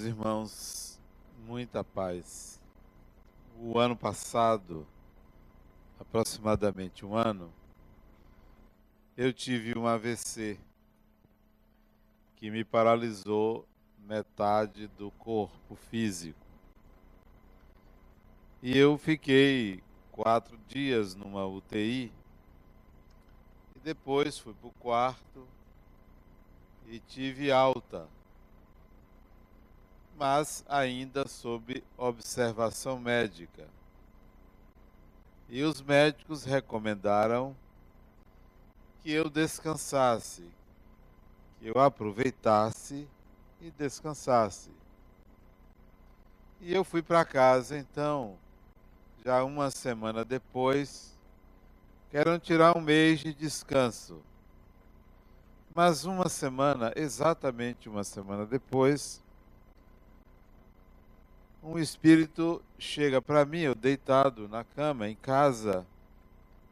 meus irmãos, muita paz. O ano passado, aproximadamente um ano, eu tive um AVC que me paralisou metade do corpo físico. E eu fiquei quatro dias numa UTI e depois fui para o quarto e tive alta mas ainda sob observação médica. E os médicos recomendaram que eu descansasse, que eu aproveitasse e descansasse. E eu fui para casa então, já uma semana depois, quero tirar um mês de descanso. Mas uma semana, exatamente uma semana depois, um espírito chega para mim, eu deitado na cama, em casa,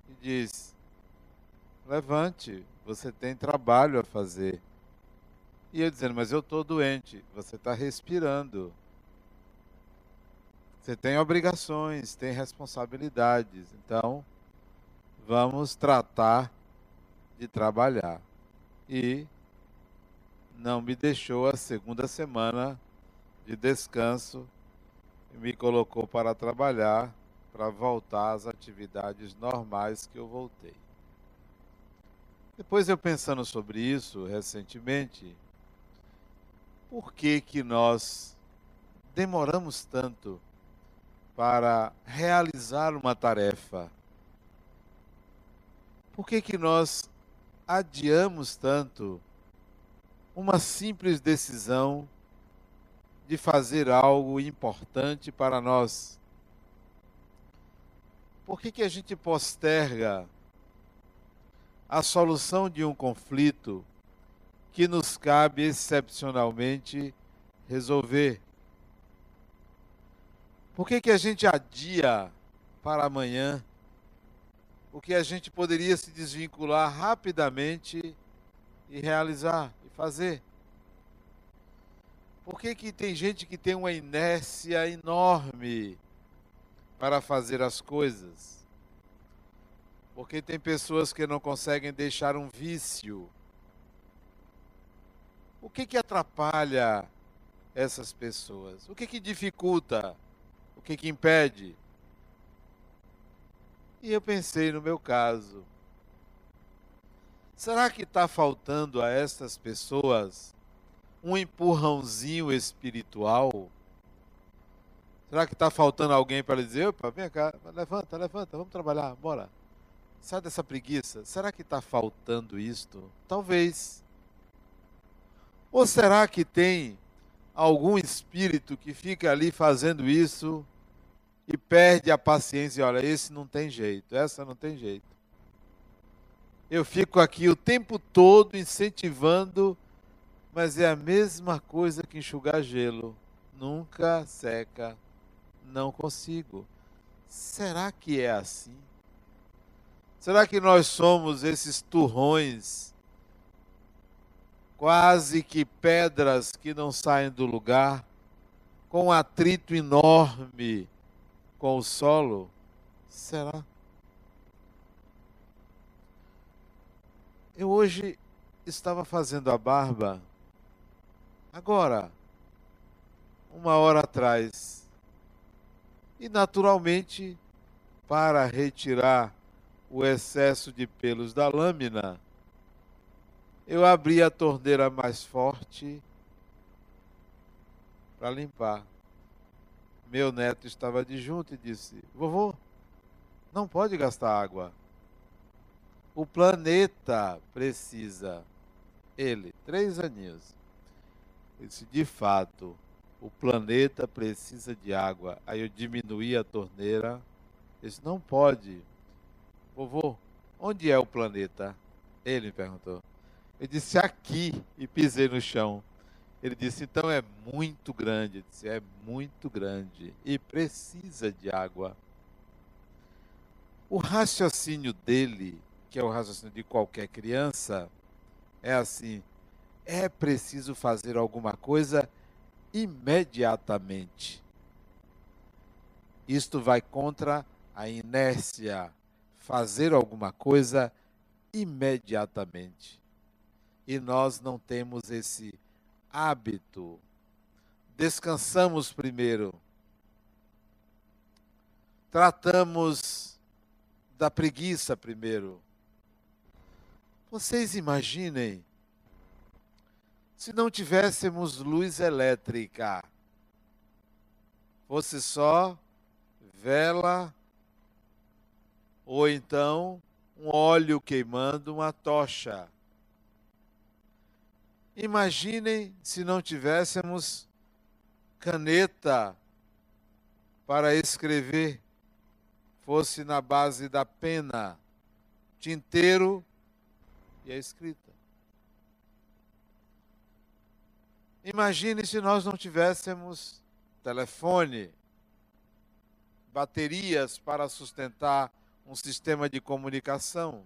e diz: Levante, você tem trabalho a fazer. E eu dizendo: Mas eu estou doente, você está respirando. Você tem obrigações, tem responsabilidades. Então, vamos tratar de trabalhar. E não me deixou a segunda semana de descanso me colocou para trabalhar, para voltar às atividades normais que eu voltei. Depois eu pensando sobre isso recentemente, por que que nós demoramos tanto para realizar uma tarefa? Por que que nós adiamos tanto uma simples decisão de fazer algo importante para nós? Por que, que a gente posterga a solução de um conflito que nos cabe excepcionalmente resolver? Por que, que a gente adia para amanhã o que a gente poderia se desvincular rapidamente e realizar e fazer? Por que, que tem gente que tem uma inércia enorme para fazer as coisas? Porque tem pessoas que não conseguem deixar um vício. O que, que atrapalha essas pessoas? O que, que dificulta? O que, que impede? E eu pensei no meu caso. Será que está faltando a essas pessoas um empurrãozinho espiritual? Será que está faltando alguém para dizer, opa, vem cá, levanta, levanta, vamos trabalhar, bora. Sai dessa preguiça. Será que está faltando isto? Talvez. Ou será que tem algum espírito que fica ali fazendo isso e perde a paciência olha, esse não tem jeito, essa não tem jeito. Eu fico aqui o tempo todo incentivando mas é a mesma coisa que enxugar gelo. Nunca seca. Não consigo. Será que é assim? Será que nós somos esses turrões, quase que pedras que não saem do lugar, com um atrito enorme com o solo? Será? Eu hoje estava fazendo a barba Agora, uma hora atrás, e naturalmente, para retirar o excesso de pelos da lâmina, eu abri a torneira mais forte para limpar. Meu neto estava de junto e disse: Vovô, não pode gastar água. O planeta precisa. Ele, três aninhos. Ele disse, de fato, o planeta precisa de água. Aí eu diminuí a torneira. Ele disse, não pode. Vovô, onde é o planeta? Ele me perguntou. Eu disse, aqui. E pisei no chão. Ele disse, então é muito grande. Eu disse, é muito grande. E precisa de água. O raciocínio dele, que é o raciocínio de qualquer criança, é assim: é preciso fazer alguma coisa imediatamente. Isto vai contra a inércia, fazer alguma coisa imediatamente. E nós não temos esse hábito. Descansamos primeiro. Tratamos da preguiça primeiro. Vocês imaginem se não tivéssemos luz elétrica, fosse só vela ou então um óleo queimando uma tocha. Imaginem se não tivéssemos caneta para escrever, fosse na base da pena, tinteiro e a escrita. Imagine se nós não tivéssemos telefone, baterias para sustentar um sistema de comunicação.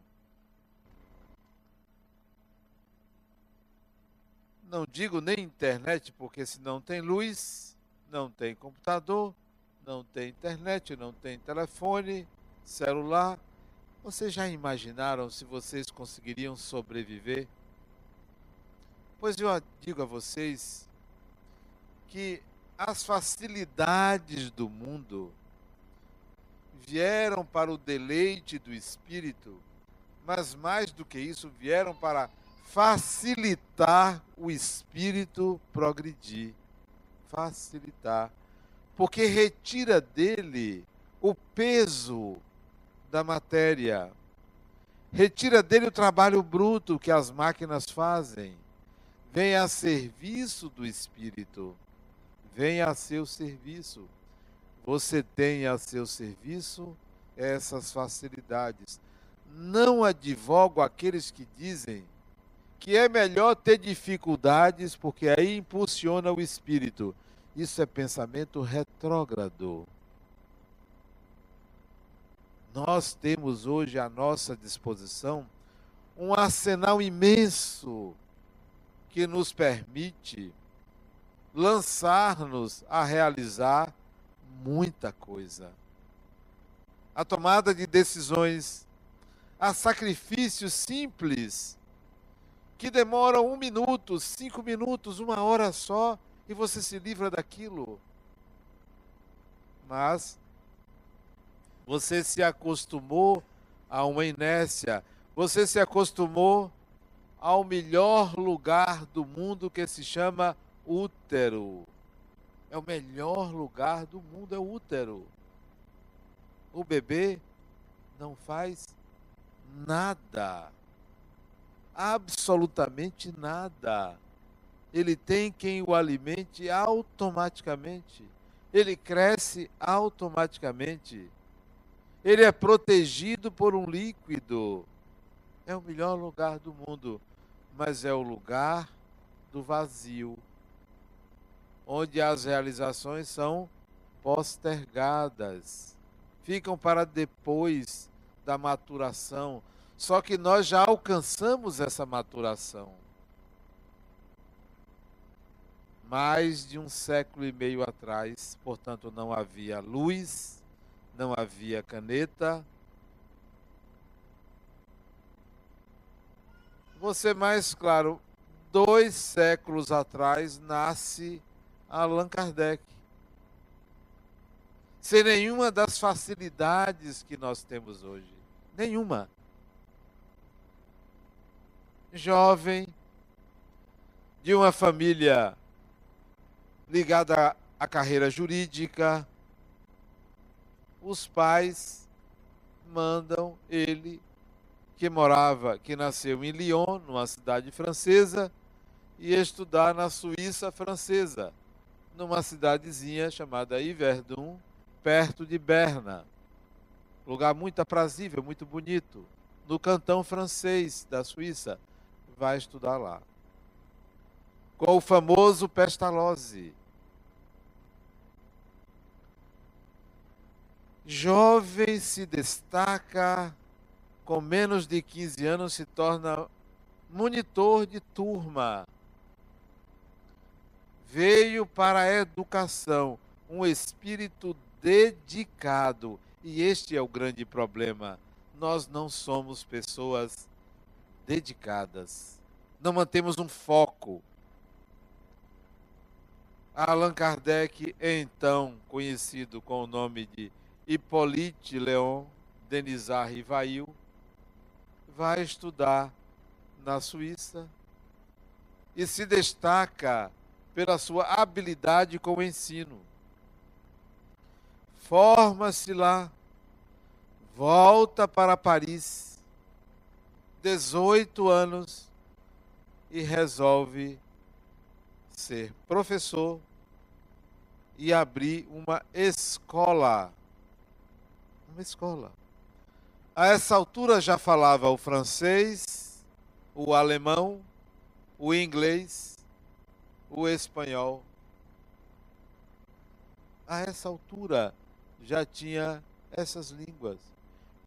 Não digo nem internet, porque se não tem luz, não tem computador, não tem internet, não tem telefone, celular. Vocês já imaginaram se vocês conseguiriam sobreviver? Pois eu digo a vocês que as facilidades do mundo vieram para o deleite do espírito, mas mais do que isso, vieram para facilitar o espírito progredir. Facilitar. Porque retira dele o peso da matéria, retira dele o trabalho bruto que as máquinas fazem venha a serviço do Espírito, venha a seu serviço. Você tem a seu serviço essas facilidades. Não advogo aqueles que dizem que é melhor ter dificuldades porque aí impulsiona o espírito. Isso é pensamento retrógrado. Nós temos hoje à nossa disposição um arsenal imenso que nos permite lançar-nos a realizar muita coisa. A tomada de decisões, a sacrifícios simples, que demoram um minuto, cinco minutos, uma hora só, e você se livra daquilo. Mas você se acostumou a uma inércia, você se acostumou ao melhor lugar do mundo que se chama útero. É o melhor lugar do mundo, é o útero. O bebê não faz nada. Absolutamente nada. Ele tem quem o alimente automaticamente. Ele cresce automaticamente. Ele é protegido por um líquido. É o melhor lugar do mundo mas é o lugar do vazio, onde as realizações são postergadas, ficam para depois da maturação. Só que nós já alcançamos essa maturação. Mais de um século e meio atrás, portanto, não havia luz, não havia caneta, Você mais claro, dois séculos atrás nasce Allan Kardec. Sem nenhuma das facilidades que nós temos hoje. Nenhuma. Jovem, de uma família ligada à carreira jurídica, os pais mandam ele que morava, que nasceu em Lyon, numa cidade francesa, e estudar na Suíça francesa, numa cidadezinha chamada Yverdun, perto de Berna. Lugar muito aprazível, muito bonito, no cantão francês da Suíça. Vai estudar lá. Com o famoso Pestalozzi. Jovem se destaca com menos de 15 anos se torna monitor de turma. veio para a educação, um espírito dedicado. E este é o grande problema. Nós não somos pessoas dedicadas. Não mantemos um foco. Allan Kardec, então conhecido com o nome de Hippolyte Léon Denisard Rivail, vai estudar na Suíça e se destaca pela sua habilidade com o ensino. Forma-se lá, volta para Paris, 18 anos, e resolve ser professor e abrir uma escola. Uma escola. A essa altura já falava o francês, o alemão, o inglês o espanhol. A essa altura já tinha essas línguas.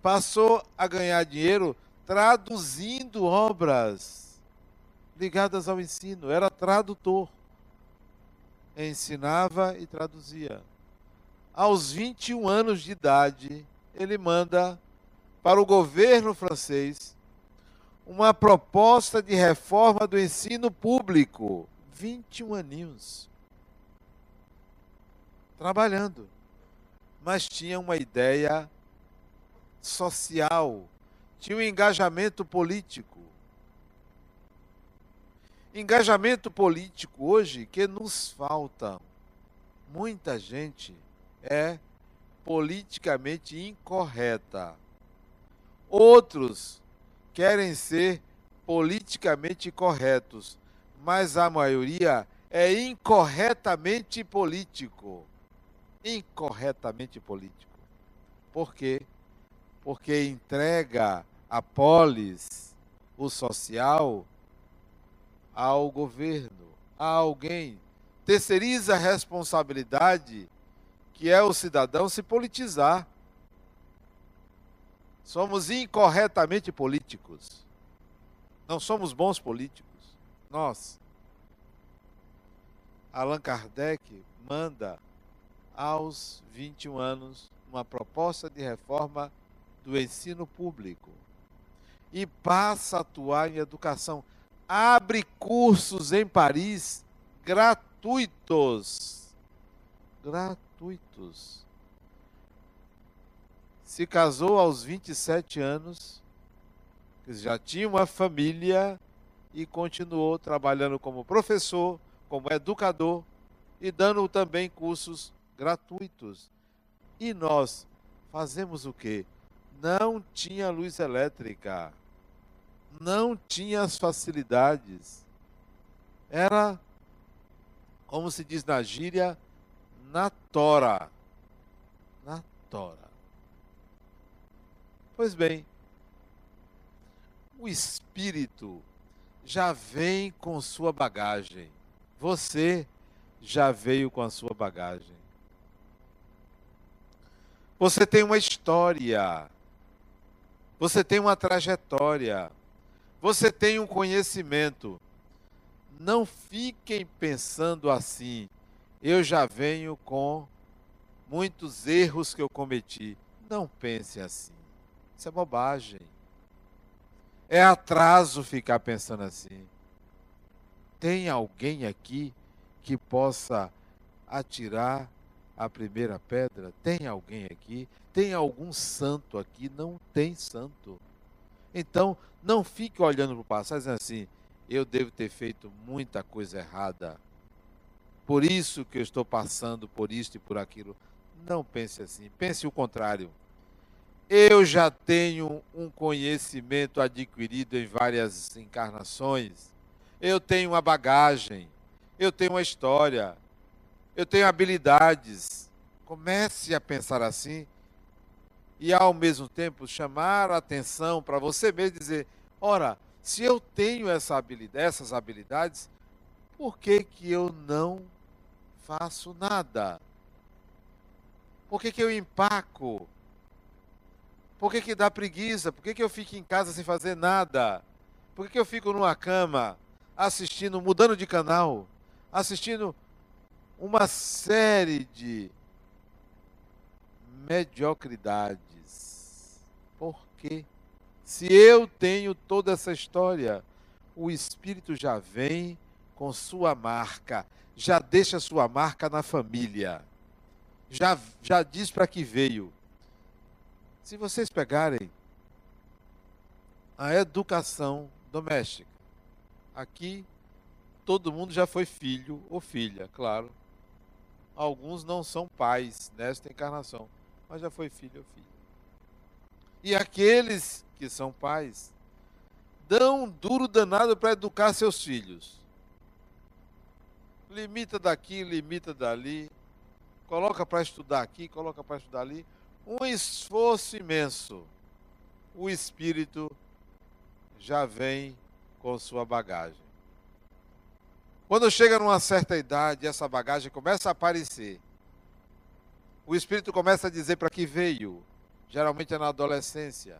Passou a ganhar dinheiro traduzindo obras ligadas ao ensino. Era tradutor. Ensinava e traduzia. Aos 21 anos de idade, ele manda para o governo francês uma proposta de reforma do ensino público 21 aninhos trabalhando, mas tinha uma ideia social, tinha um engajamento político. Engajamento político hoje que nos falta. Muita gente é politicamente incorreta. Outros querem ser politicamente corretos mas a maioria é incorretamente político. Incorretamente político. Por quê? Porque entrega a polis, o social, ao governo, a alguém. Terceiriza a responsabilidade, que é o cidadão se politizar. Somos incorretamente políticos. Não somos bons políticos nós. Allan Kardec manda aos 21 anos uma proposta de reforma do ensino público e passa a atuar em educação. Abre cursos em Paris gratuitos. Gratuitos. Se casou aos 27 anos, já tinha uma família e continuou trabalhando como professor, como educador e dando também cursos gratuitos. E nós fazemos o quê? Não tinha luz elétrica, não tinha as facilidades. Era, como se diz na gíria, na tora. Na tora. Pois bem, o espírito já vem com sua bagagem. Você já veio com a sua bagagem. Você tem uma história. Você tem uma trajetória. Você tem um conhecimento. Não fiquem pensando assim. Eu já venho com muitos erros que eu cometi. Não pense assim. Isso é bobagem. É atraso ficar pensando assim. Tem alguém aqui que possa atirar a primeira pedra? Tem alguém aqui? Tem algum santo aqui? Não tem santo. Então, não fique olhando para o passado dizendo assim: eu devo ter feito muita coisa errada. Por isso que eu estou passando por isto e por aquilo. Não pense assim. Pense o contrário eu já tenho um conhecimento adquirido em várias encarnações. Eu tenho uma bagagem. Eu tenho uma história. Eu tenho habilidades. Comece a pensar assim e ao mesmo tempo chamar a atenção para você mesmo dizer: ora, se eu tenho essa habilidade, essas habilidades, por que, que eu não faço nada? Por que, que eu empaco? Por que, que dá preguiça? Por que, que eu fico em casa sem fazer nada? Por que, que eu fico numa cama assistindo, mudando de canal, assistindo uma série de mediocridades. Por quê? Se eu tenho toda essa história, o Espírito já vem com sua marca, já deixa sua marca na família, já, já diz para que veio. Se vocês pegarem a educação doméstica, aqui todo mundo já foi filho ou filha, claro. Alguns não são pais nesta encarnação, mas já foi filho ou filha. E aqueles que são pais dão um duro danado para educar seus filhos. Limita daqui, limita dali, coloca para estudar aqui, coloca para estudar ali. Um esforço imenso. O espírito já vem com sua bagagem. Quando chega numa certa idade, essa bagagem começa a aparecer. O espírito começa a dizer para que veio. Geralmente é na adolescência.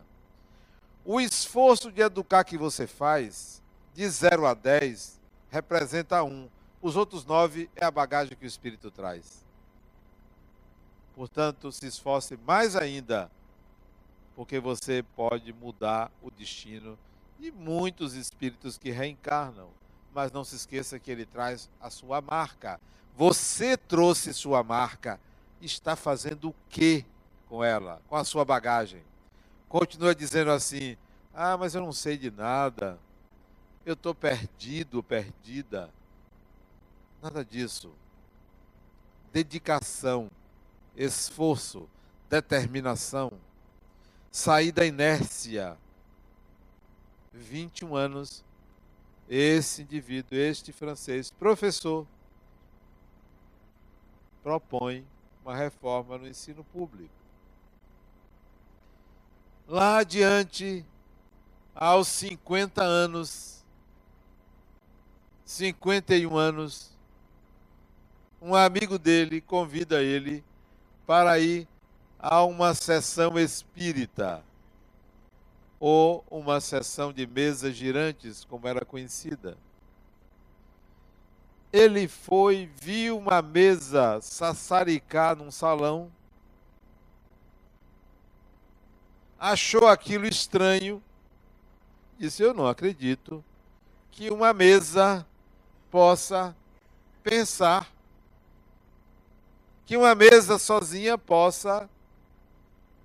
O esforço de educar que você faz, de 0 a 10, representa um. Os outros nove é a bagagem que o espírito traz. Portanto, se esforce mais ainda, porque você pode mudar o destino de muitos espíritos que reencarnam mas não se esqueça que ele traz a sua marca. Você trouxe sua marca. Está fazendo o que com ela, com a sua bagagem? Continua dizendo assim: Ah, mas eu não sei de nada. Eu estou perdido, perdida. Nada disso. Dedicação, esforço, determinação, sair da inércia. 21 anos esse indivíduo, este francês, professor, propõe uma reforma no ensino público. Lá adiante, aos 50 anos, 51 anos, um amigo dele convida ele para ir a uma sessão espírita ou uma sessão de mesas girantes, como era conhecida. Ele foi, viu uma mesa sassaricar num salão, achou aquilo estranho, disse: Eu não acredito que uma mesa possa pensar, que uma mesa sozinha possa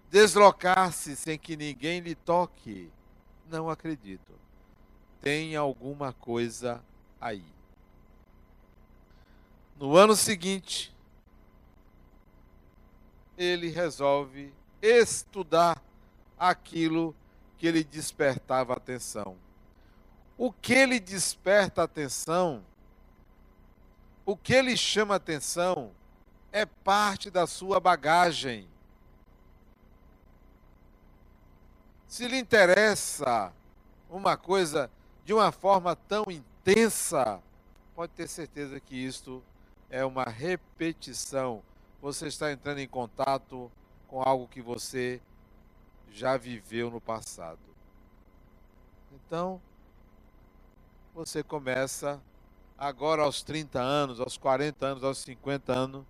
deslocar-se sem que ninguém lhe toque. Não acredito. Tem alguma coisa aí. No ano seguinte, ele resolve estudar aquilo que lhe despertava atenção. O que lhe desperta atenção, o que lhe chama atenção, é parte da sua bagagem Se lhe interessa uma coisa de uma forma tão intensa, pode ter certeza que isto é uma repetição. Você está entrando em contato com algo que você já viveu no passado. Então, você começa agora aos 30 anos, aos 40 anos, aos 50 anos,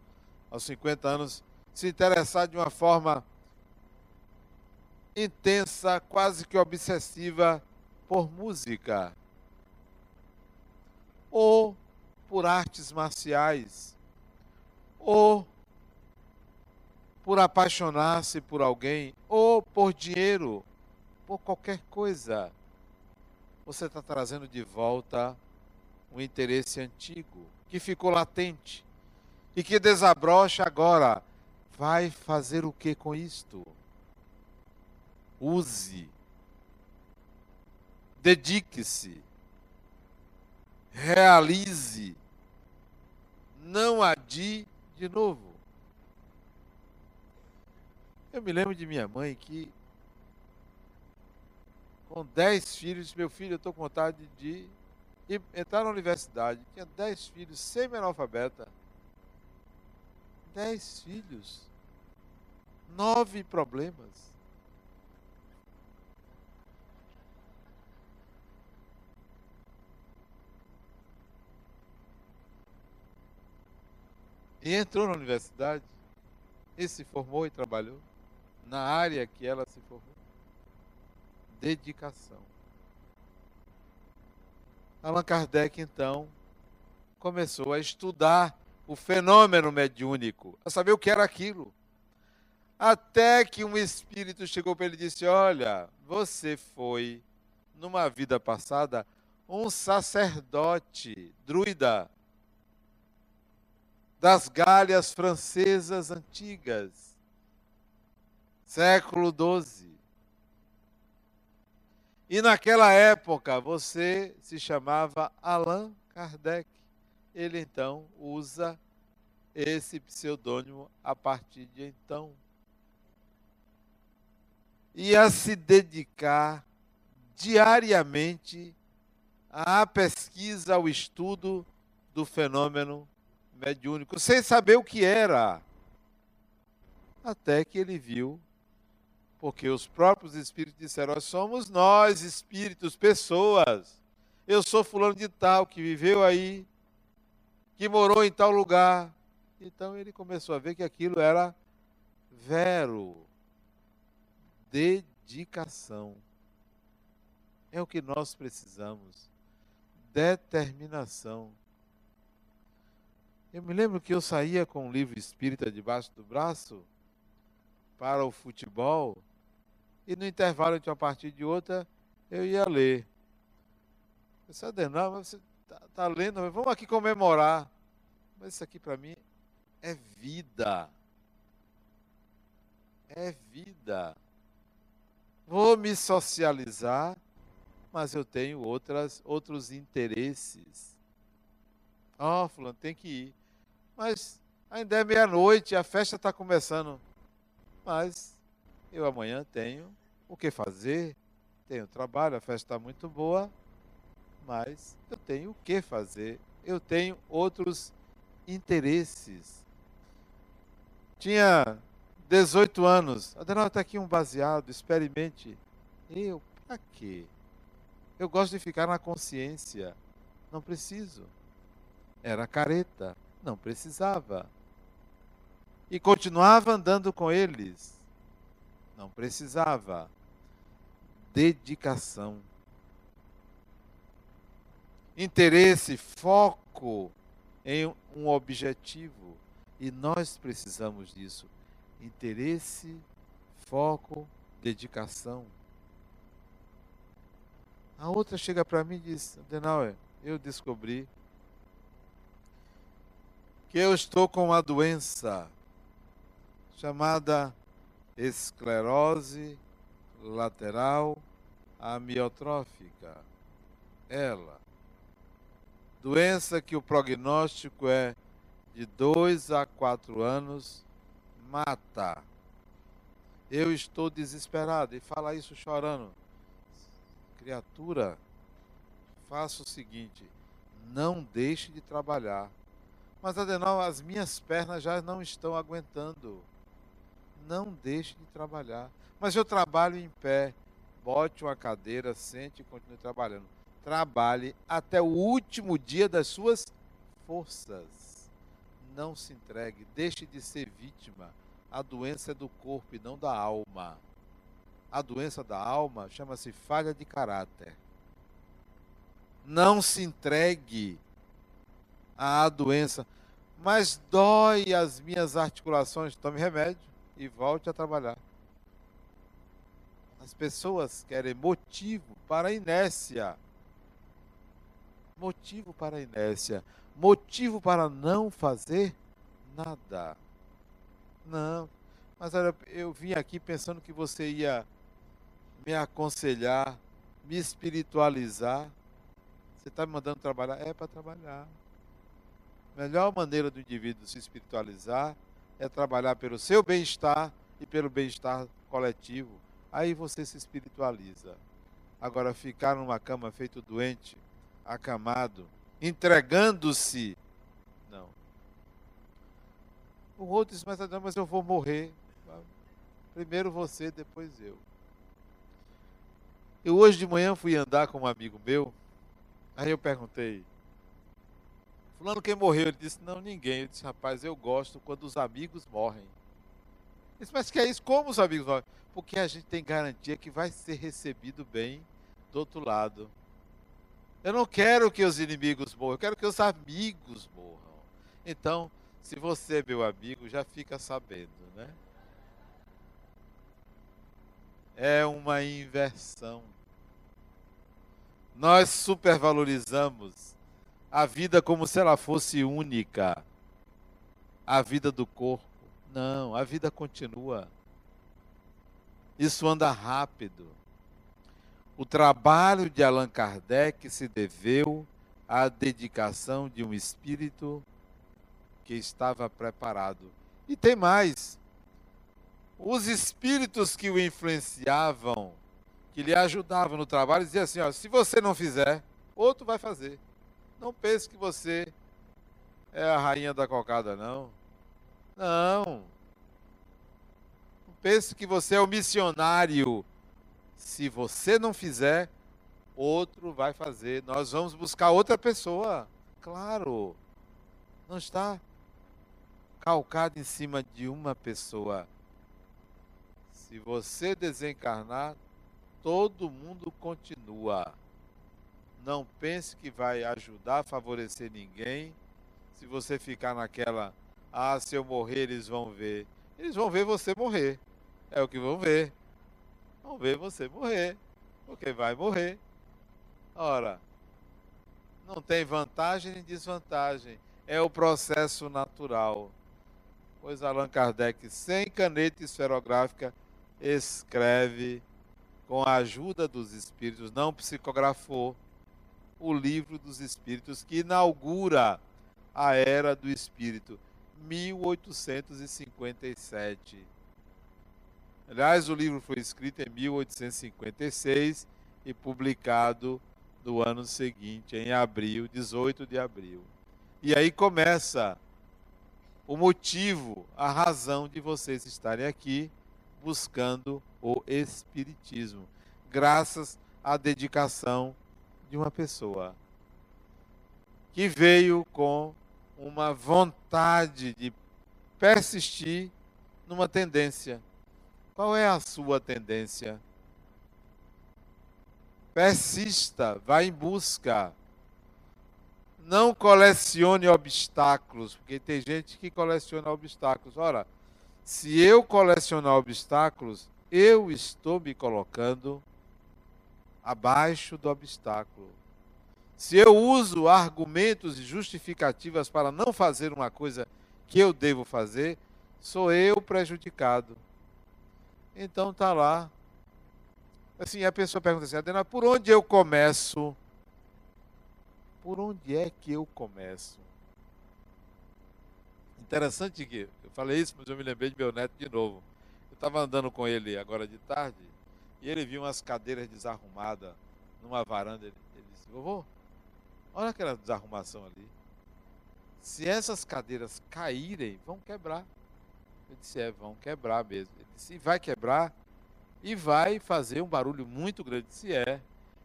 aos 50 anos, se interessar de uma forma intensa, quase que obsessiva por música. Ou por artes marciais. Ou por apaixonar-se por alguém. Ou por dinheiro, por qualquer coisa. Você está trazendo de volta um interesse antigo que ficou latente e que desabrocha agora. Vai fazer o que com isto? use, dedique-se, realize, não adie de novo. Eu me lembro de minha mãe que, com dez filhos, meu filho, eu estou com vontade de entrar na universidade. Tinha dez filhos, semi-analfabeta. Dez filhos. Nove problemas. E entrou na universidade e se formou e trabalhou na área que ela se formou. Dedicação. Allan Kardec, então, começou a estudar o fenômeno mediúnico, a saber o que era aquilo. Até que um espírito chegou para ele e disse: Olha, você foi, numa vida passada, um sacerdote, druida, das galhas francesas antigas, século XII. E naquela época você se chamava Allan Kardec. Ele então usa esse pseudônimo a partir de então e a se dedicar diariamente à pesquisa, ao estudo do fenômeno mediúnico, sem saber o que era. Até que ele viu, porque os próprios espíritos disseram: somos nós, espíritos, pessoas. Eu sou fulano de tal, que viveu aí, que morou em tal lugar. Então ele começou a ver que aquilo era vero dedicação. É o que nós precisamos. Determinação. Eu me lembro que eu saía com um livro espírita debaixo do braço para o futebol e no intervalo de uma partida de outra eu ia ler. Eu disse, Adenal, mas você está tá lendo, vamos aqui comemorar. Mas isso aqui para mim é vida. É vida. Vou me socializar, mas eu tenho outras, outros interesses. Ó, oh, fulano, tem que ir. Mas ainda é meia-noite, a festa está começando. Mas eu amanhã tenho o que fazer, tenho trabalho, a festa está muito boa, mas eu tenho o que fazer, eu tenho outros interesses. Tinha 18 anos. Adenal, está aqui um baseado, experimente. Eu, para quê? Eu gosto de ficar na consciência. Não preciso. Era careta. Não precisava. E continuava andando com eles. Não precisava. Dedicação. Interesse, foco em um objetivo. E nós precisamos disso interesse, foco, dedicação. A outra chega para mim e diz: Adenauer, eu descobri que eu estou com uma doença chamada esclerose lateral amiotrófica. Ela. Doença que o prognóstico é de 2 a 4 anos mata. Eu estou desesperado. E fala isso chorando. Criatura, faça o seguinte: não deixe de trabalhar. Mas, Adenal, as minhas pernas já não estão aguentando. Não deixe de trabalhar. Mas eu trabalho em pé. Bote uma cadeira, sente e continue trabalhando. Trabalhe até o último dia das suas forças. Não se entregue, deixe de ser vítima a doença é do corpo e não da alma. A doença da alma chama-se falha de caráter. Não se entregue à doença, mas dói as minhas articulações, tome remédio e volte a trabalhar. As pessoas querem motivo para a inércia. Motivo para a inércia. Motivo para não fazer nada. Não. Mas olha, eu vim aqui pensando que você ia me aconselhar, me espiritualizar. Você está me mandando trabalhar? É para trabalhar. A melhor maneira do indivíduo se espiritualizar é trabalhar pelo seu bem-estar e pelo bem-estar coletivo. Aí você se espiritualiza. Agora, ficar numa cama feito doente, acamado, entregando-se O outro disse, mas, mas eu vou morrer. Primeiro você, depois eu. Eu hoje de manhã fui andar com um amigo meu, aí eu perguntei, Fulano quem morreu? Ele disse, não, ninguém. Eu disse, rapaz, eu gosto quando os amigos morrem. Ele disse, mas que é isso? Como os amigos morrem? Porque a gente tem garantia que vai ser recebido bem do outro lado. Eu não quero que os inimigos morram, eu quero que os amigos morram. Então, se você é meu amigo, já fica sabendo, né? É uma inversão. Nós supervalorizamos a vida como se ela fosse única. A vida do corpo. Não, a vida continua. Isso anda rápido. O trabalho de Allan Kardec se deveu à dedicação de um espírito que estava preparado. E tem mais. Os espíritos que o influenciavam, que lhe ajudavam no trabalho, diziam assim: ó, se você não fizer, outro vai fazer. Não pense que você é a rainha da cocada, não. Não. Não pense que você é o missionário se você não fizer, outro vai fazer. Nós vamos buscar outra pessoa. Claro. Não está calcado em cima de uma pessoa. Se você desencarnar, todo mundo continua. Não pense que vai ajudar, favorecer ninguém. Se você ficar naquela, ah, se eu morrer, eles vão ver. Eles vão ver você morrer. É o que vão ver vão ver você morrer, porque vai morrer. Ora, não tem vantagem nem desvantagem, é o processo natural. Pois Allan Kardec, sem caneta esferográfica, escreve com a ajuda dos espíritos, não psicografou, o livro dos espíritos que inaugura a era do espírito, 1857. Aliás, o livro foi escrito em 1856 e publicado no ano seguinte, em abril, 18 de abril. E aí começa o motivo, a razão de vocês estarem aqui buscando o Espiritismo, graças à dedicação de uma pessoa que veio com uma vontade de persistir numa tendência qual é a sua tendência? Persista, vá em busca. Não colecione obstáculos, porque tem gente que coleciona obstáculos. Ora, se eu colecionar obstáculos, eu estou me colocando abaixo do obstáculo. Se eu uso argumentos e justificativas para não fazer uma coisa que eu devo fazer, sou eu prejudicado. Então tá lá. Assim, a pessoa pergunta assim, Adena, por onde eu começo? Por onde é que eu começo? Interessante que eu falei isso, mas eu me lembrei de meu neto de novo. Eu estava andando com ele agora de tarde e ele viu umas cadeiras desarrumadas numa varanda. Ele, ele disse, vovô, olha aquela desarrumação ali. Se essas cadeiras caírem, vão quebrar. Eu disse, é, vão quebrar mesmo. Ele disse, vai quebrar e vai fazer um barulho muito grande. Disse, é.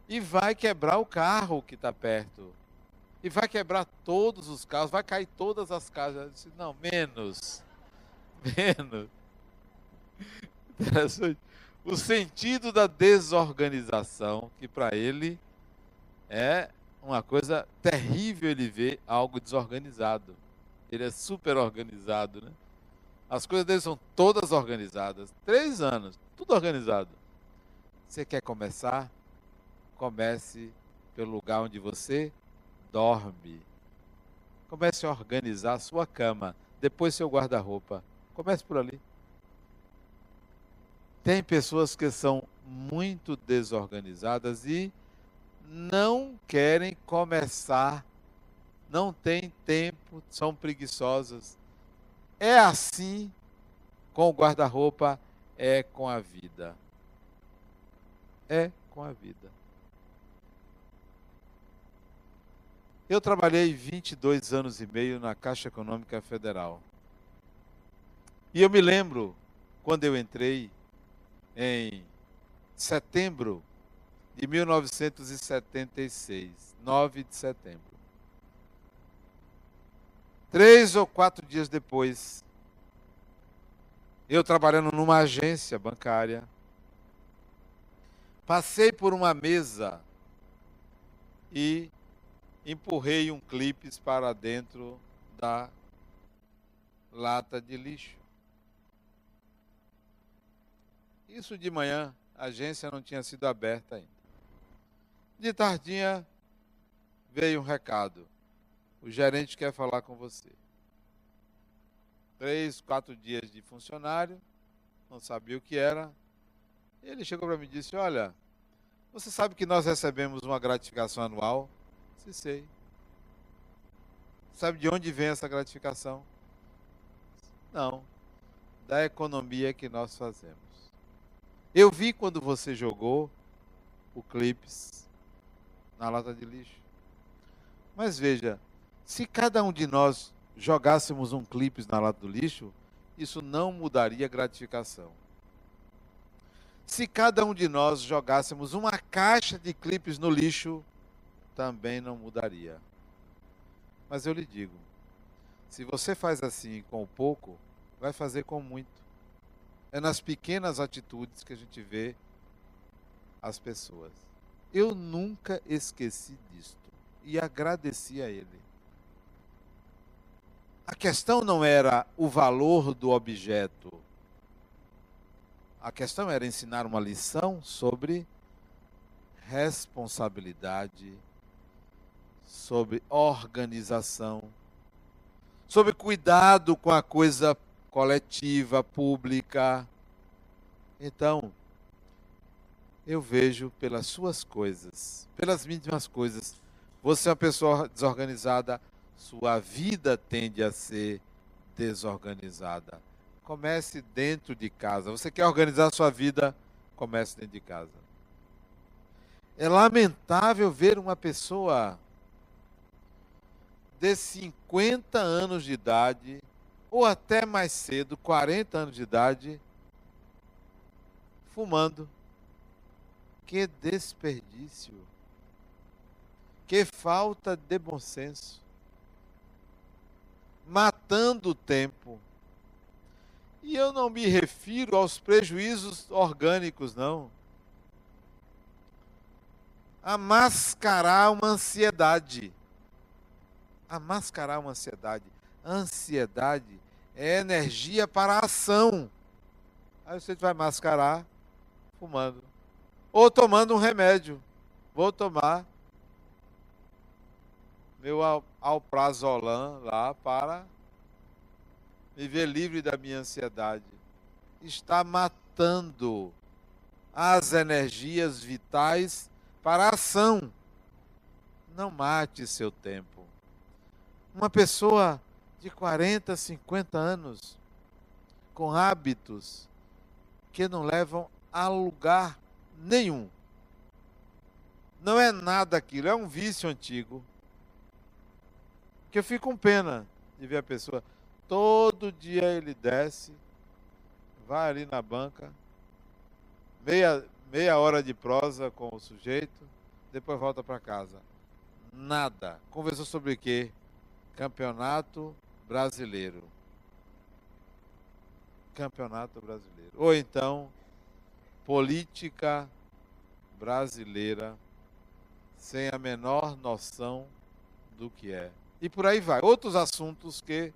E vai quebrar o carro que está perto. E vai quebrar todos os carros, vai cair todas as casas. Eu disse, não, menos. Menos. Interessante. O sentido da desorganização, que para ele é uma coisa terrível ele ver algo desorganizado. Ele é super organizado, né? As coisas dele são todas organizadas. Três anos, tudo organizado. Você quer começar? Comece pelo lugar onde você dorme. Comece a organizar a sua cama, depois seu guarda-roupa. Comece por ali. Tem pessoas que são muito desorganizadas e não querem começar, não têm tempo, são preguiçosas. É assim com o guarda-roupa, é com a vida. É com a vida. Eu trabalhei 22 anos e meio na Caixa Econômica Federal. E eu me lembro quando eu entrei em setembro de 1976, 9 de setembro. Três ou quatro dias depois, eu trabalhando numa agência bancária, passei por uma mesa e empurrei um clipe para dentro da lata de lixo. Isso de manhã, a agência não tinha sido aberta ainda. De tardinha veio um recado. O gerente quer falar com você. Três, quatro dias de funcionário, não sabia o que era. Ele chegou para mim e disse: Olha, você sabe que nós recebemos uma gratificação anual? Se sei. Sabe de onde vem essa gratificação? Não. Da economia que nós fazemos. Eu vi quando você jogou o clips na lata de lixo. Mas veja, se cada um de nós jogássemos um clipe na lata do lixo, isso não mudaria a gratificação. Se cada um de nós jogássemos uma caixa de clipes no lixo, também não mudaria. Mas eu lhe digo, se você faz assim com pouco, vai fazer com muito. É nas pequenas atitudes que a gente vê as pessoas. Eu nunca esqueci disto e agradeci a ele. A questão não era o valor do objeto. A questão era ensinar uma lição sobre responsabilidade, sobre organização, sobre cuidado com a coisa coletiva, pública. Então, eu vejo pelas suas coisas, pelas mínimas coisas, você é uma pessoa desorganizada, sua vida tende a ser desorganizada. Comece dentro de casa. Você quer organizar sua vida? Comece dentro de casa. É lamentável ver uma pessoa de 50 anos de idade, ou até mais cedo, 40 anos de idade, fumando. Que desperdício. Que falta de bom senso matando o tempo. E eu não me refiro aos prejuízos orgânicos, não. A mascarar uma ansiedade. A mascarar uma ansiedade. ansiedade é energia para a ação. Aí você vai mascarar fumando. Ou tomando um remédio. Vou tomar meu alprazolam lá para me ver livre da minha ansiedade. Está matando as energias vitais para a ação. Não mate seu tempo. Uma pessoa de 40, 50 anos, com hábitos que não levam a lugar nenhum. Não é nada aquilo, é um vício antigo. Que eu fico com pena de ver a pessoa. Todo dia ele desce, vai ali na banca, meia, meia hora de prosa com o sujeito, depois volta para casa. Nada. Conversou sobre o quê? Campeonato brasileiro. Campeonato brasileiro. Ou então, política brasileira, sem a menor noção do que é. E por aí vai. Outros assuntos que.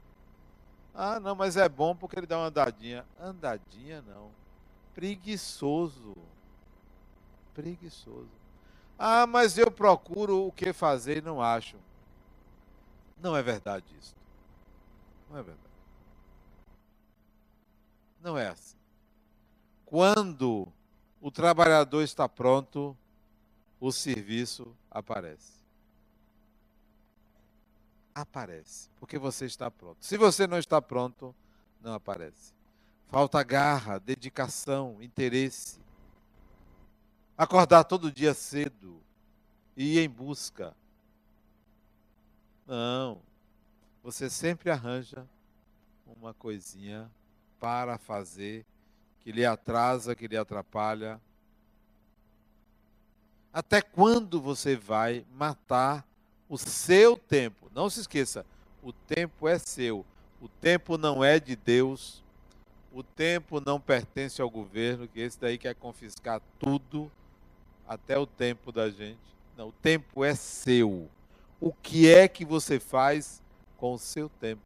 Ah, não, mas é bom porque ele dá uma andadinha. Andadinha não. Preguiçoso. Preguiçoso. Ah, mas eu procuro o que fazer e não acho. Não é verdade isso. Não é verdade. Não é assim. Quando o trabalhador está pronto, o serviço aparece aparece, porque você está pronto. Se você não está pronto, não aparece. Falta garra, dedicação, interesse. Acordar todo dia cedo e ir em busca. Não. Você sempre arranja uma coisinha para fazer que lhe atrasa, que lhe atrapalha. Até quando você vai matar o seu tempo. Não se esqueça, O tempo é seu. O tempo não é de Deus. O tempo não pertence ao governo, que esse daí quer confiscar tudo, até o tempo da gente. Não, o tempo é seu. O que é que você faz com o seu tempo?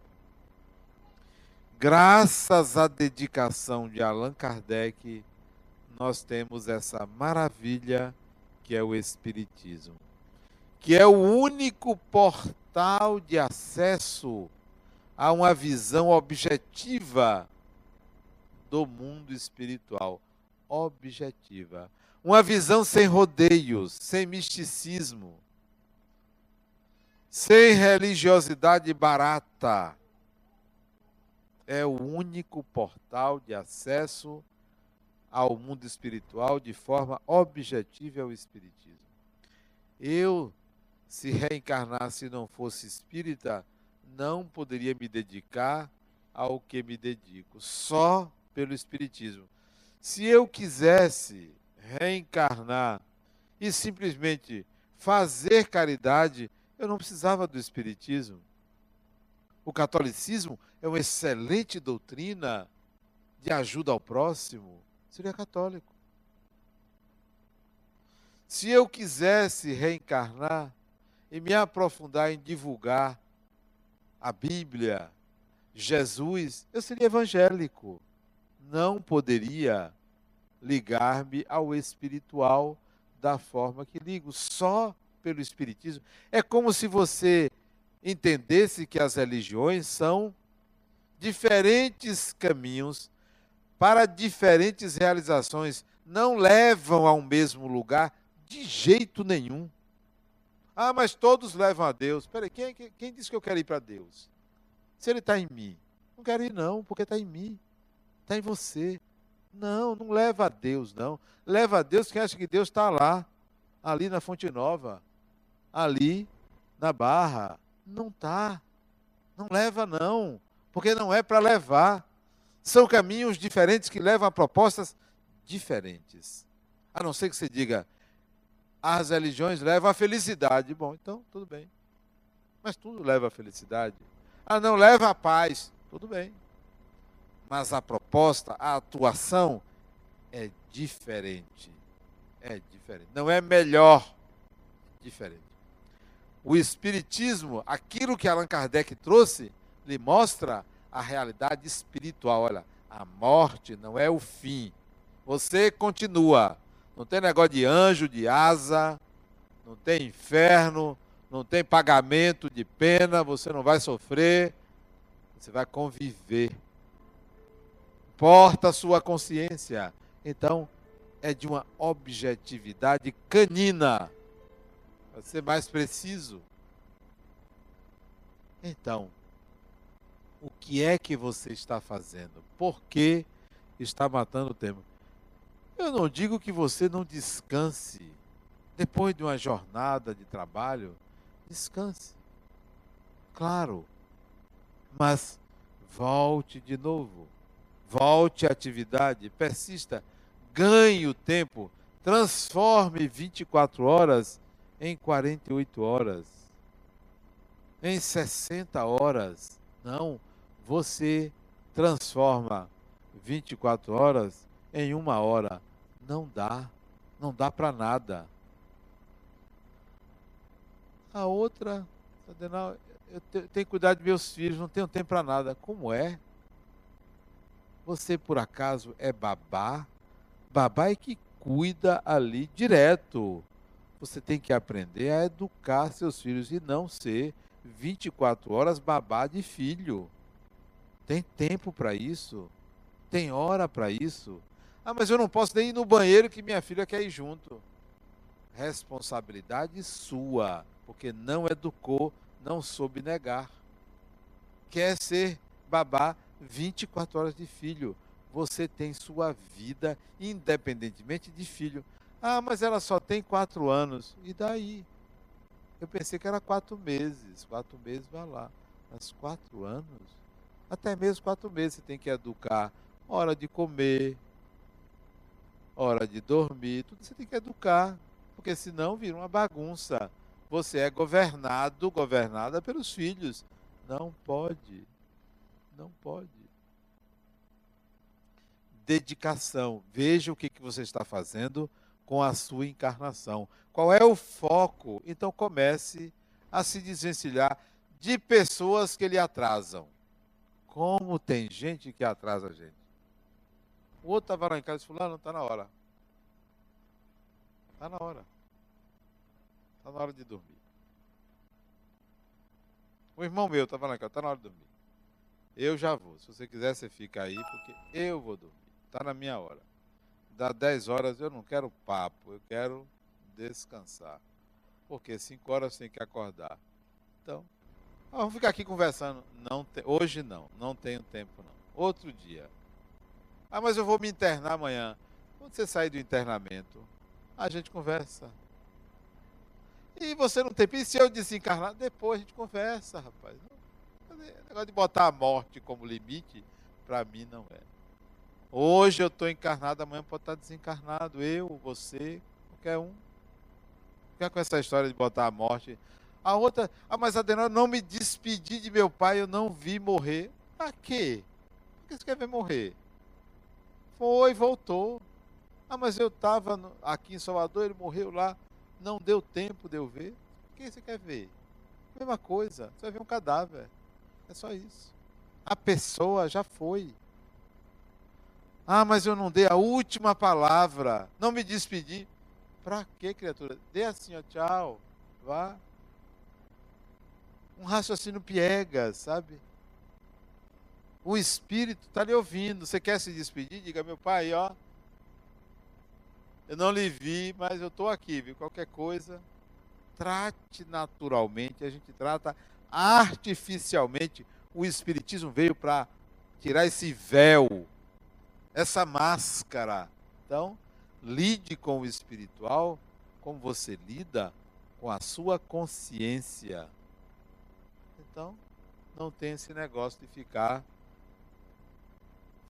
Graças à dedicação de Allan Kardec, nós temos essa maravilha que é o Espiritismo, que é o único portal de acesso a uma visão objetiva do mundo espiritual. Objetiva. Uma visão sem rodeios, sem misticismo, sem religiosidade barata. É o único portal de acesso ao mundo espiritual de forma objetiva ao Espiritismo. Eu, se reencarnasse e não fosse espírita, não poderia me dedicar ao que me dedico, só pelo Espiritismo. Se eu quisesse reencarnar e simplesmente fazer caridade, eu não precisava do Espiritismo. O catolicismo é uma excelente doutrina de ajuda ao próximo, seria católico. Se eu quisesse reencarnar e me aprofundar em divulgar a Bíblia, Jesus, eu seria evangélico. Não poderia ligar-me ao espiritual da forma que ligo, só pelo espiritismo. É como se você entendesse que as religiões são diferentes caminhos para diferentes realizações não levam ao mesmo lugar de jeito nenhum. Ah, mas todos levam a Deus. Peraí, quem, quem, quem disse que eu quero ir para Deus? Se ele está em mim. Não quero ir, não, porque está em mim. Está em você. Não, não leva a Deus, não. Leva a Deus quem acha que Deus está lá, ali na Fonte Nova, ali na Barra. Não está. Não leva, não. Porque não é para levar. São caminhos diferentes que levam a propostas diferentes. A não ser que você diga, as religiões levam à felicidade. Bom, então, tudo bem. Mas tudo leva à felicidade. Ah, não leva à paz. Tudo bem. Mas a proposta, a atuação é diferente. É diferente. Não é melhor. Diferente. O Espiritismo, aquilo que Allan Kardec trouxe, lhe mostra a realidade espiritual. Olha, a morte não é o fim. Você continua. Não tem negócio de anjo, de asa, não tem inferno, não tem pagamento de pena, você não vai sofrer, você vai conviver. Porta a sua consciência. Então, é de uma objetividade canina. Para ser mais preciso. Então, o que é que você está fazendo? Por que está matando o tempo? Eu não digo que você não descanse. Depois de uma jornada de trabalho, descanse. Claro. Mas volte de novo. Volte à atividade, persista, ganhe o tempo, transforme 24 horas em 48 horas, em 60 horas. Não, você transforma 24 horas em uma hora. Não dá. Não dá para nada. A outra, eu tenho que cuidar de meus filhos, não tenho tempo para nada. Como é? Você por acaso é babá? Babá é que cuida ali direto. Você tem que aprender a educar seus filhos e não ser 24 horas babá de filho. Tem tempo para isso. Tem hora para isso. Ah, mas eu não posso nem ir no banheiro que minha filha quer ir junto. Responsabilidade sua, porque não educou, não soube negar. Quer ser babá 24 horas de filho. Você tem sua vida independentemente de filho. Ah, mas ela só tem quatro anos. E daí? Eu pensei que era quatro meses. Quatro meses, vai lá. Mas quatro anos? Até mesmo quatro meses você tem que educar. Hora de comer, hora de dormir, tudo você tem que educar. Porque senão vira uma bagunça. Você é governado, governada pelos filhos. Não pode. Não pode. Dedicação. Veja o que, que você está fazendo com a sua encarnação. Qual é o foco? Então comece a se desvencilhar de pessoas que lhe atrasam. Como tem gente que atrasa a gente. O outro estava lá em casa e falou, não, está na hora. Está na hora. Está na hora de dormir. O irmão meu estava lá em casa, está na hora de dormir. Eu já vou. Se você quiser, você fica aí, porque eu vou dormir. Está na minha hora. Dá 10 horas, eu não quero papo, eu quero descansar. Porque 5 horas tem que acordar. Então, vamos ficar aqui conversando. Não te... Hoje não, não tenho tempo não. Outro dia. Ah, mas eu vou me internar amanhã. Quando você sair do internamento, a gente conversa. E você não tem. E se eu desencarnar? Depois a gente conversa, rapaz. Negócio de botar a morte como limite, para mim não é. Hoje eu estou encarnado, amanhã pode estar desencarnado. Eu, você, qualquer um. Fica com essa história de botar a morte. A outra, ah, mas Adenor, não me despedi de meu pai, eu não vi morrer. Pra quê? Por que você quer ver morrer? Foi, voltou. Ah, mas eu estava aqui em Salvador, ele morreu lá. Não deu tempo de eu ver. O que você quer ver? Mesma coisa. Você vai ver um cadáver. É só isso. A pessoa já foi. Ah, mas eu não dei a última palavra. Não me despedi. Para quê, criatura? Dê assim, ó, tchau. Vá. Um raciocínio piegas, sabe? O espírito está lhe ouvindo. Você quer se despedir? Diga, meu pai, ó. Eu não lhe vi, mas eu estou aqui, viu? Qualquer coisa, trate naturalmente. A gente trata artificialmente. O Espiritismo veio para tirar esse véu, essa máscara. Então, lide com o espiritual como você lida com a sua consciência. Então, não tem esse negócio de ficar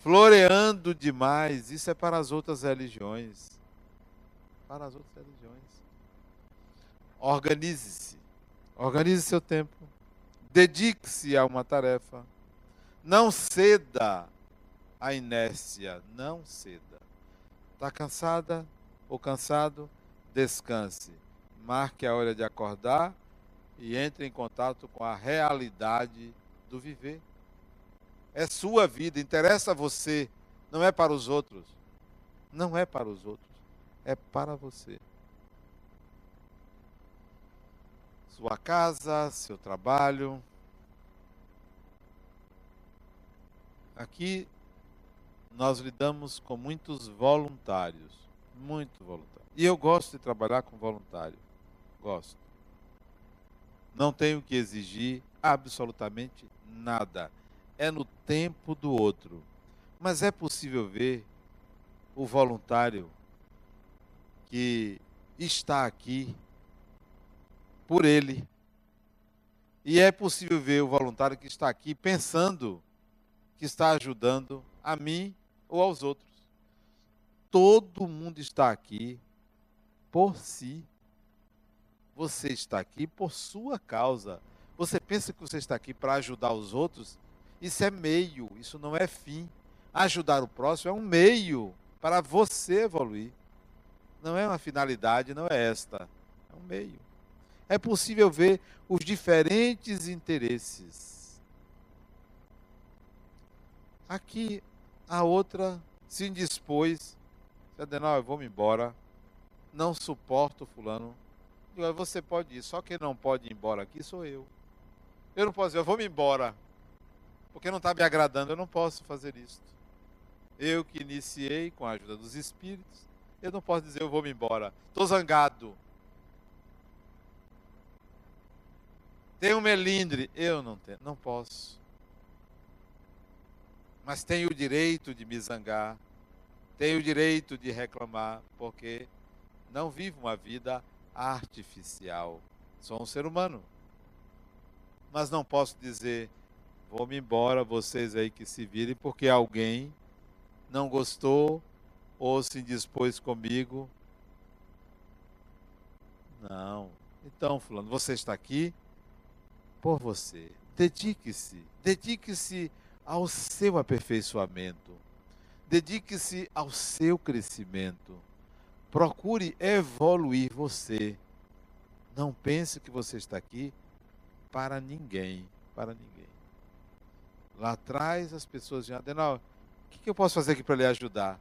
floreando demais. Isso é para as outras religiões. Para as outras religiões. Organize-se. Organize seu tempo. Dedique-se a uma tarefa. Não ceda à inércia. Não ceda. Está cansada ou cansado? Descanse. Marque a hora de acordar e entre em contato com a realidade do viver. É sua vida, interessa a você, não é para os outros. Não é para os outros, é para você. Sua casa, seu trabalho. Aqui nós lidamos com muitos voluntários, muito voluntários. E eu gosto de trabalhar com voluntário. Gosto. Não tenho que exigir absolutamente nada é no tempo do outro. Mas é possível ver o voluntário que está aqui por ele. E é possível ver o voluntário que está aqui pensando que está ajudando a mim ou aos outros. Todo mundo está aqui por si. Você está aqui por sua causa. Você pensa que você está aqui para ajudar os outros? Isso é meio, isso não é fim. Ajudar o próximo é um meio para você evoluir. Não é uma finalidade, não é esta. É um meio. É possível ver os diferentes interesses. Aqui a outra se indispôs. Adenal, eu vou me embora. Não suporto fulano. Você pode ir, só quem não pode ir embora aqui sou eu. Eu não posso eu vou me embora porque não está me agradando, eu não posso fazer isto. Eu que iniciei com a ajuda dos espíritos, eu não posso dizer eu vou me embora. Estou zangado. Tem um melindre, eu não tenho, não posso. Mas tenho o direito de me zangar, tenho o direito de reclamar, porque não vivo uma vida artificial. Sou um ser humano. Mas não posso dizer Vou-me embora, vocês aí que se virem, porque alguém não gostou ou se indispôs comigo. Não. Então, fulano, você está aqui por você. Dedique-se, dedique-se ao seu aperfeiçoamento. Dedique-se ao seu crescimento. Procure evoluir você. Não pense que você está aqui para ninguém, para ninguém. Lá atrás as pessoas diziam, Adenal, o que eu posso fazer aqui para lhe ajudar?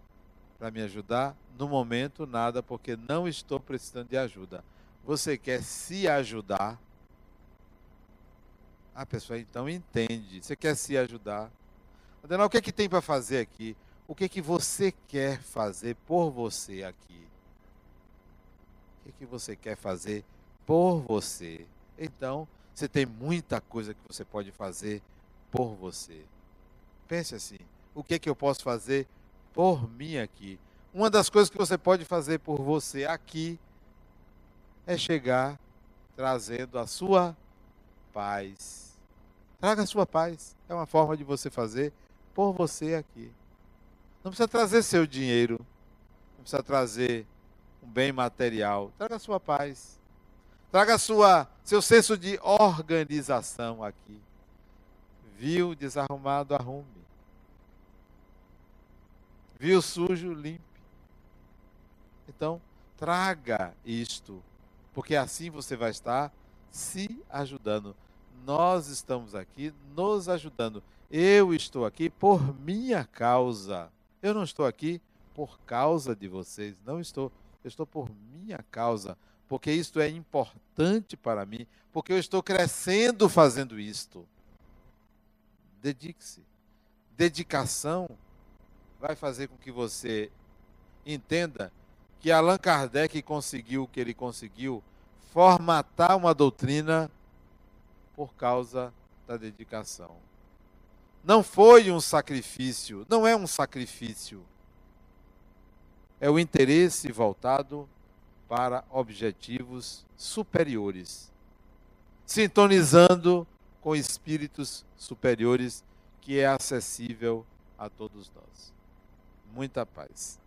Para me ajudar? No momento, nada, porque não estou precisando de ajuda. Você quer se ajudar? A pessoa então entende. Você quer se ajudar? Adenal, o que é que tem para fazer aqui? O que é que você quer fazer por você aqui? O que é que você quer fazer por você? Então, você tem muita coisa que você pode fazer por você. Pense assim: o que é que eu posso fazer por mim aqui? Uma das coisas que você pode fazer por você aqui é chegar trazendo a sua paz. Traga a sua paz. É uma forma de você fazer por você aqui. Não precisa trazer seu dinheiro, não precisa trazer um bem material. Traga a sua paz. Traga sua, seu senso de organização aqui. Viu desarrumado, arrume. Viu sujo, limpe. Então, traga isto, porque assim você vai estar se ajudando. Nós estamos aqui nos ajudando. Eu estou aqui por minha causa. Eu não estou aqui por causa de vocês, não estou. Eu estou por minha causa, porque isto é importante para mim, porque eu estou crescendo fazendo isto. Dedique-se. Dedicação vai fazer com que você entenda que Allan Kardec conseguiu o que ele conseguiu, formatar uma doutrina por causa da dedicação. Não foi um sacrifício, não é um sacrifício. É o interesse voltado para objetivos superiores, sintonizando com espíritos superiores que é acessível a todos nós. Muita paz.